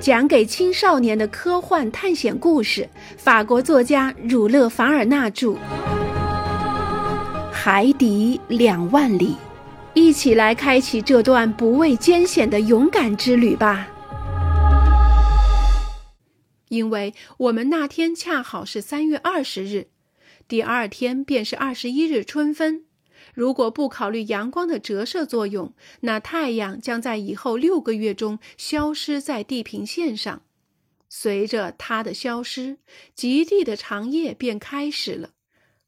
讲给青少年的科幻探险故事，法国作家儒勒·凡尔纳著，《海底两万里》，一起来开启这段不畏艰险的勇敢之旅吧。因为我们那天恰好是三月二十日，第二天便是二十一日春分。如果不考虑阳光的折射作用，那太阳将在以后六个月中消失在地平线上。随着它的消失，极地的长夜便开始了。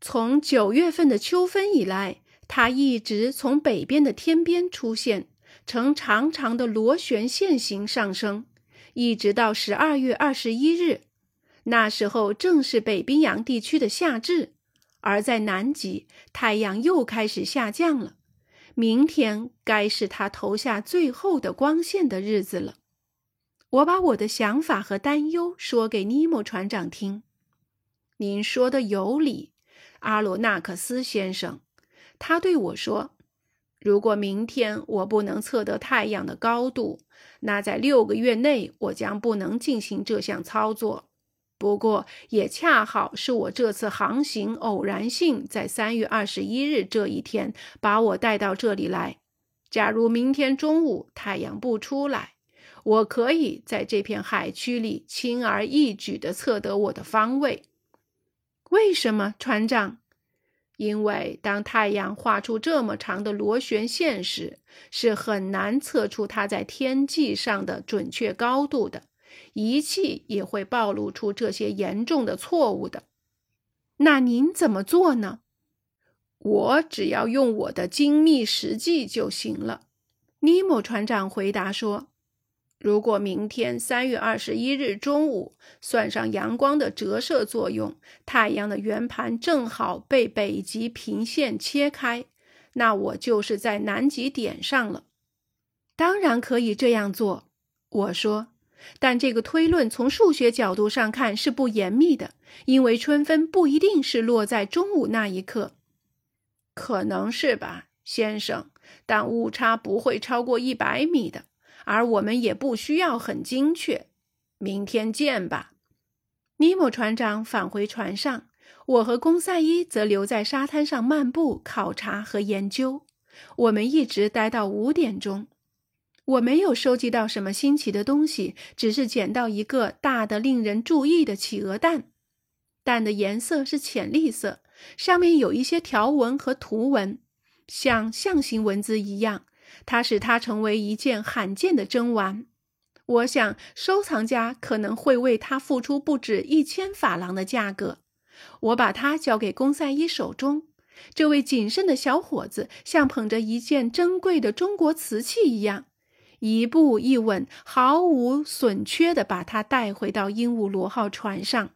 从九月份的秋分以来，它一直从北边的天边出现，呈长长的螺旋线形上升，一直到十二月二十一日。那时候正是北冰洋地区的夏至。而在南极，太阳又开始下降了。明天该是它投下最后的光线的日子了。我把我的想法和担忧说给尼莫船长听。您说的有理，阿罗纳克斯先生。他对我说：“如果明天我不能测得太阳的高度，那在六个月内我将不能进行这项操作。”不过，也恰好是我这次航行偶然性在三月二十一日这一天把我带到这里来。假如明天中午太阳不出来，我可以在这片海区里轻而易举地测得我的方位。为什么，船长？因为当太阳画出这么长的螺旋线时，是很难测出它在天际上的准确高度的。仪器也会暴露出这些严重的错误的。那您怎么做呢？我只要用我的精密实际就行了。尼莫船长回答说：“如果明天三月二十一日中午算上阳光的折射作用，太阳的圆盘正好被北极平线切开，那我就是在南极点上了。当然可以这样做。”我说。但这个推论从数学角度上看是不严密的，因为春分不一定是落在中午那一刻。可能是吧，先生，但误差不会超过一百米的，而我们也不需要很精确。明天见吧。尼莫船长返回船上，我和公赛伊则留在沙滩上漫步、考察和研究。我们一直待到五点钟。我没有收集到什么新奇的东西，只是捡到一个大的、令人注意的企鹅蛋。蛋的颜色是浅绿色，上面有一些条纹和图文，像象形文字一样。它使它成为一件罕见的珍玩。我想，收藏家可能会为它付出不止一千法郎的价格。我把它交给公赛伊手中。这位谨慎的小伙子像捧着一件珍贵的中国瓷器一样。一步一稳，毫无损缺地把它带回到鹦鹉螺号船上。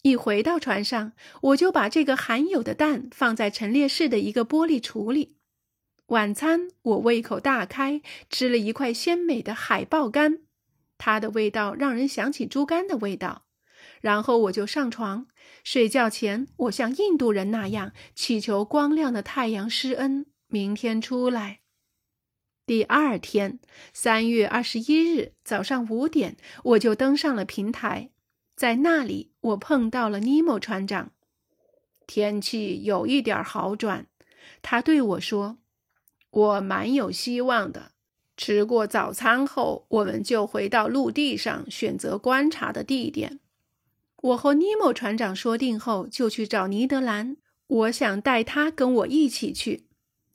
一回到船上，我就把这个罕有的蛋放在陈列室的一个玻璃橱里。晚餐，我胃口大开，吃了一块鲜美的海豹干，它的味道让人想起猪肝的味道。然后我就上床睡觉前，我像印度人那样祈求光亮的太阳施恩，明天出来。第二天，三月二十一日早上五点，我就登上了平台。在那里，我碰到了尼莫船长。天气有一点好转，他对我说：“我蛮有希望的。”吃过早餐后，我们就回到陆地上选择观察的地点。我和尼莫船长说定后，就去找尼德兰。我想带他跟我一起去，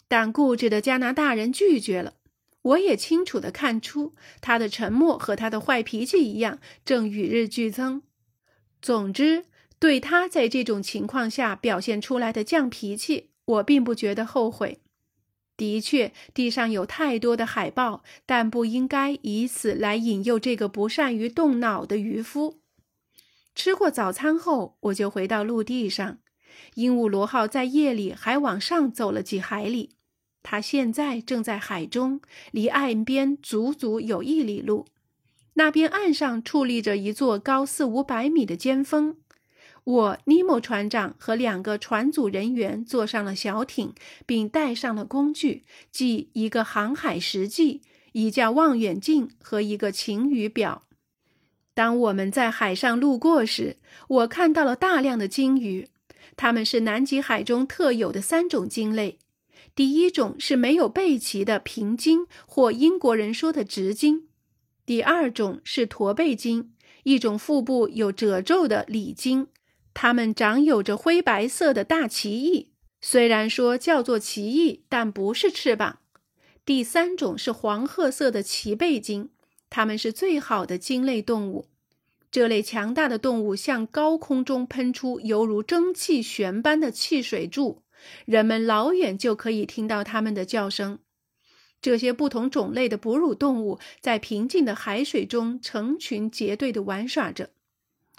但固执的加拿大人拒绝了。我也清楚地看出，他的沉默和他的坏脾气一样，正与日俱增。总之，对他在这种情况下表现出来的犟脾气，我并不觉得后悔。的确，地上有太多的海豹，但不应该以此来引诱这个不善于动脑的渔夫。吃过早餐后，我就回到陆地上。鹦鹉螺号在夜里还往上走了几海里。他现在正在海中，离岸边足足有一里路。那边岸上矗立着一座高四五百米的尖峰。我尼莫船长和两个船组人员坐上了小艇，并带上了工具，即一个航海实际、一架望远镜和一个晴雨表。当我们在海上路过时，我看到了大量的鲸鱼，它们是南极海中特有的三种鲸类。第一种是没有背鳍的平鲸，或英国人说的直鲸；第二种是驼背鲸，一种腹部有褶皱的鲤鲸，它们长有着灰白色的大鳍翼，虽然说叫做鳍翼，但不是翅膀。第三种是黄褐色的鳍背鲸，它们是最好的鲸类动物。这类强大的动物向高空中喷出犹如蒸汽旋般的汽水柱。人们老远就可以听到它们的叫声。这些不同种类的哺乳动物在平静的海水中成群结队地玩耍着。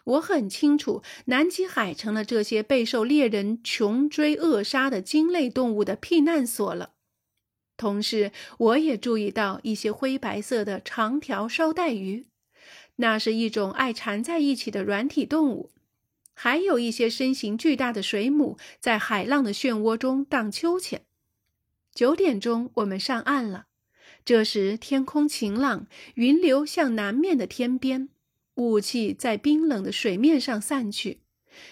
我很清楚，南极海成了这些备受猎人穷追扼杀的鲸类动物的避难所了。同时，我也注意到一些灰白色的长条捎带鱼，那是一种爱缠在一起的软体动物。还有一些身形巨大的水母在海浪的漩涡中荡秋千。九点钟，我们上岸了。这时天空晴朗，云流向南面的天边，雾气在冰冷的水面上散去。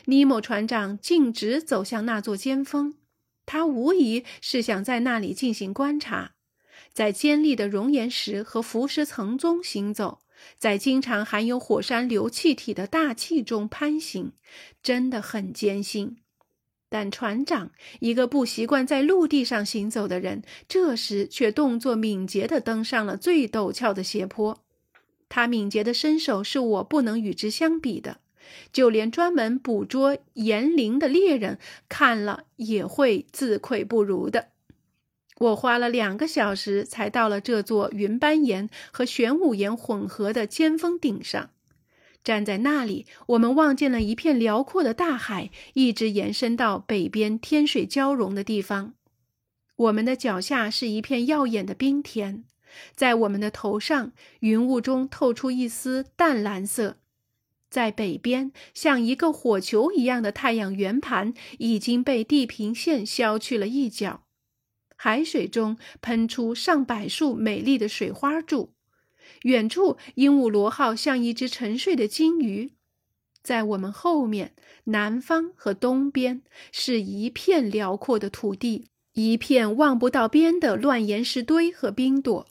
尼莫船长径直走向那座尖峰，他无疑是想在那里进行观察，在尖利的熔岩石和浮石层中行走。在经常含有火山流气体的大气中攀行，真的很艰辛。但船长，一个不习惯在陆地上行走的人，这时却动作敏捷地登上了最陡峭的斜坡。他敏捷的身手是我不能与之相比的，就连专门捕捉岩灵的猎人看了也会自愧不如的。我花了两个小时才到了这座云斑岩和玄武岩混合的尖峰顶上。站在那里，我们望见了一片辽阔的大海，一直延伸到北边天水交融的地方。我们的脚下是一片耀眼的冰田，在我们的头上，云雾中透出一丝淡蓝色。在北边，像一个火球一样的太阳圆盘已经被地平线削去了一角。海水中喷出上百束美丽的水花柱，远处鹦鹉螺号像一只沉睡的鲸鱼。在我们后面，南方和东边是一片辽阔的土地，一片望不到边的乱岩石堆和冰垛。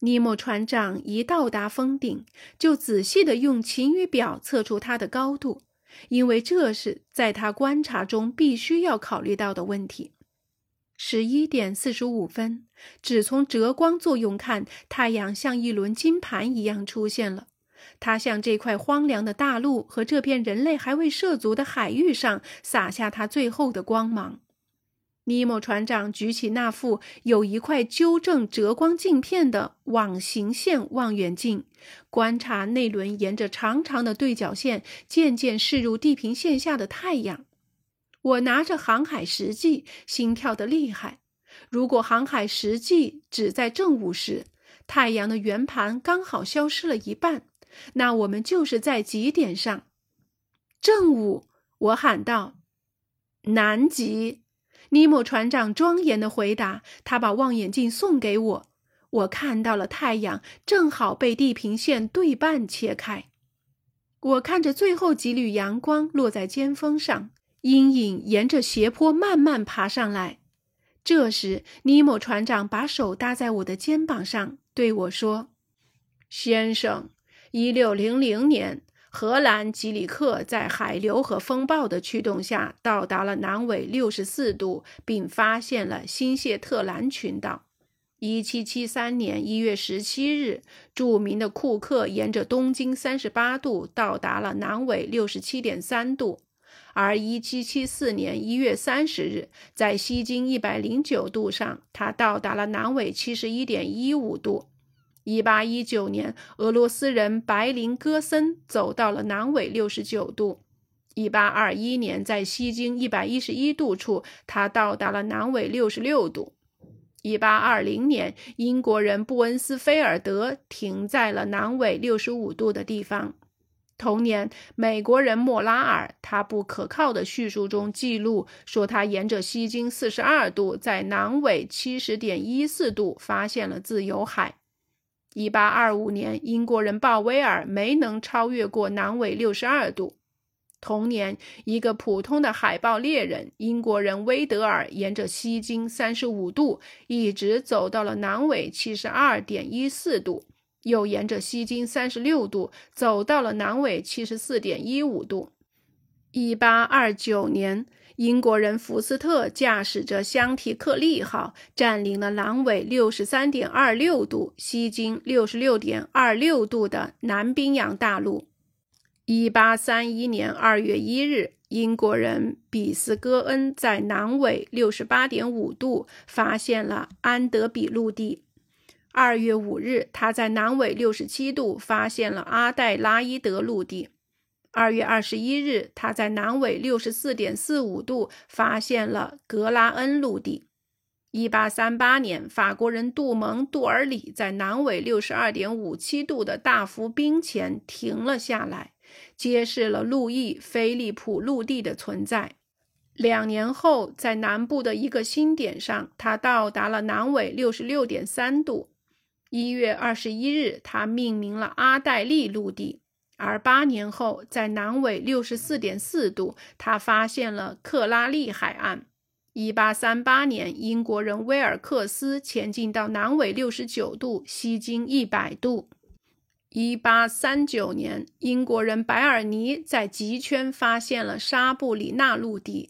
尼莫船长一到达峰顶，就仔细地用晴雨表测出它的高度，因为这是在他观察中必须要考虑到的问题。十一点四十五分，只从折光作用看，太阳像一轮金盘一样出现了。它向这块荒凉的大陆和这片人类还未涉足的海域上洒下它最后的光芒。尼莫船长举起那副有一块纠正折光镜片的网形线望远镜，观察那轮沿着长长的对角线渐渐驶入地平线下的太阳。我拿着航海实际，心跳的厉害。如果航海实际只在正午时，太阳的圆盘刚好消失了一半，那我们就是在极点上。正午，我喊道：“南极。”尼莫船长庄严的回答。他把望远镜送给我，我看到了太阳正好被地平线对半切开。我看着最后几缕阳光落在尖峰上。阴影沿着斜坡慢慢爬上来。这时，尼莫船长把手搭在我的肩膀上，对我说：“先生，一六零零年，荷兰吉里克在海流和风暴的驱动下到达了南纬六十四度，并发现了新谢特兰群岛。一七七三年一月十七日，著名的库克沿着东经三十八度到达了南纬六十七点三度。”而1774年1月30日，在西经109度上，他到达了南纬71.15度。1819年，俄罗斯人白林戈森走到了南纬69度。1821年，在西经111度处，他到达了南纬66度。1820年，英国人布恩斯菲尔德停在了南纬65度的地方。同年，美国人莫拉尔，他不可靠的叙述中记录说，他沿着西经四十二度，在南纬七十点一四度发现了自由海。1825年，英国人鲍威尔没能超越过南纬62度。同年，一个普通的海豹猎人，英国人威德尔，沿着西经35度一直走到了南纬72.14度，又沿着西经36度走到了南纬74.15度。1829年，英国人福斯特驾驶着香缇克利号，占领了南纬63.26度、西经66.26度的南冰洋大陆。一八三一年二月一日，英国人比斯戈恩在南纬六十八点五度发现了安德比陆地。二月五日，他在南纬六十七度发现了阿黛拉伊德陆地。二月二十一日，他在南纬六十四点四五度发现了格拉恩陆地。一八三八年，法国人杜蒙·杜尔里在南纬六十二点五七度的大浮冰前停了下来。揭示了路易·菲利普陆地的存在。两年后，在南部的一个新点上，他到达了南纬六十六点三度。一月二十一日，他命名了阿黛利陆地。而八年后，在南纬六十四点四度，他发现了克拉利海岸。一八三八年，英国人威尔克斯前进到南纬六十九度，西经一百度。一八三九年，英国人白尔尼在极圈发现了沙布里纳陆地。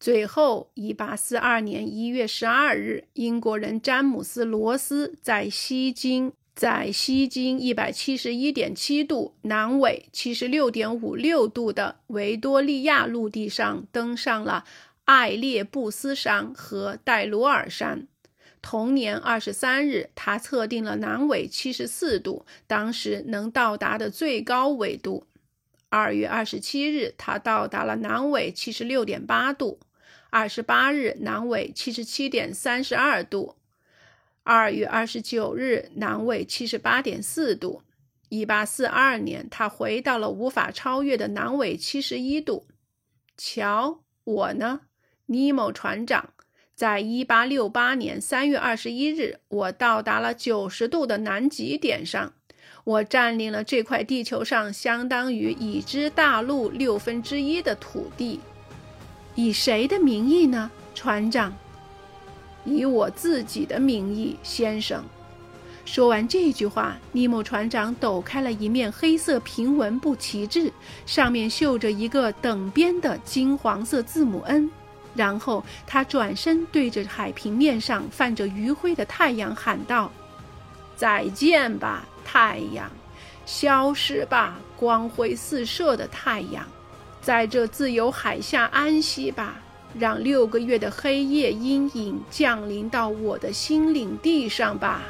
最后，一八四二年一月十二日，英国人詹姆斯·罗斯在西经在西经一百七十一点七度、南纬七十六点五六度的维多利亚陆地上登上了艾列布斯山和戴罗尔山。同年二十三日，他测定了南纬七十四度，当时能到达的最高纬度。二月二十七日，他到达了南纬七十六点八度。二十八日，南纬七十七点三十二度。二月二十九日，南纬七十八点四度。一八四二年，他回到了无法超越的南纬七十一度。瞧我呢，尼莫船长。在一八六八年三月二十一日，我到达了九十度的南极点上。我占领了这块地球上相当于已知大陆六分之一的土地。以谁的名义呢，船长？以我自己的名义，先生。说完这句话，尼莫船长抖开了一面黑色平纹布旗帜，上面绣着一个等边的金黄色字母 N。然后他转身对着海平面上泛着余晖的太阳喊道：“再见吧，太阳！消失吧，光辉四射的太阳！在这自由海下安息吧，让六个月的黑夜阴影降临到我的心领地上吧。”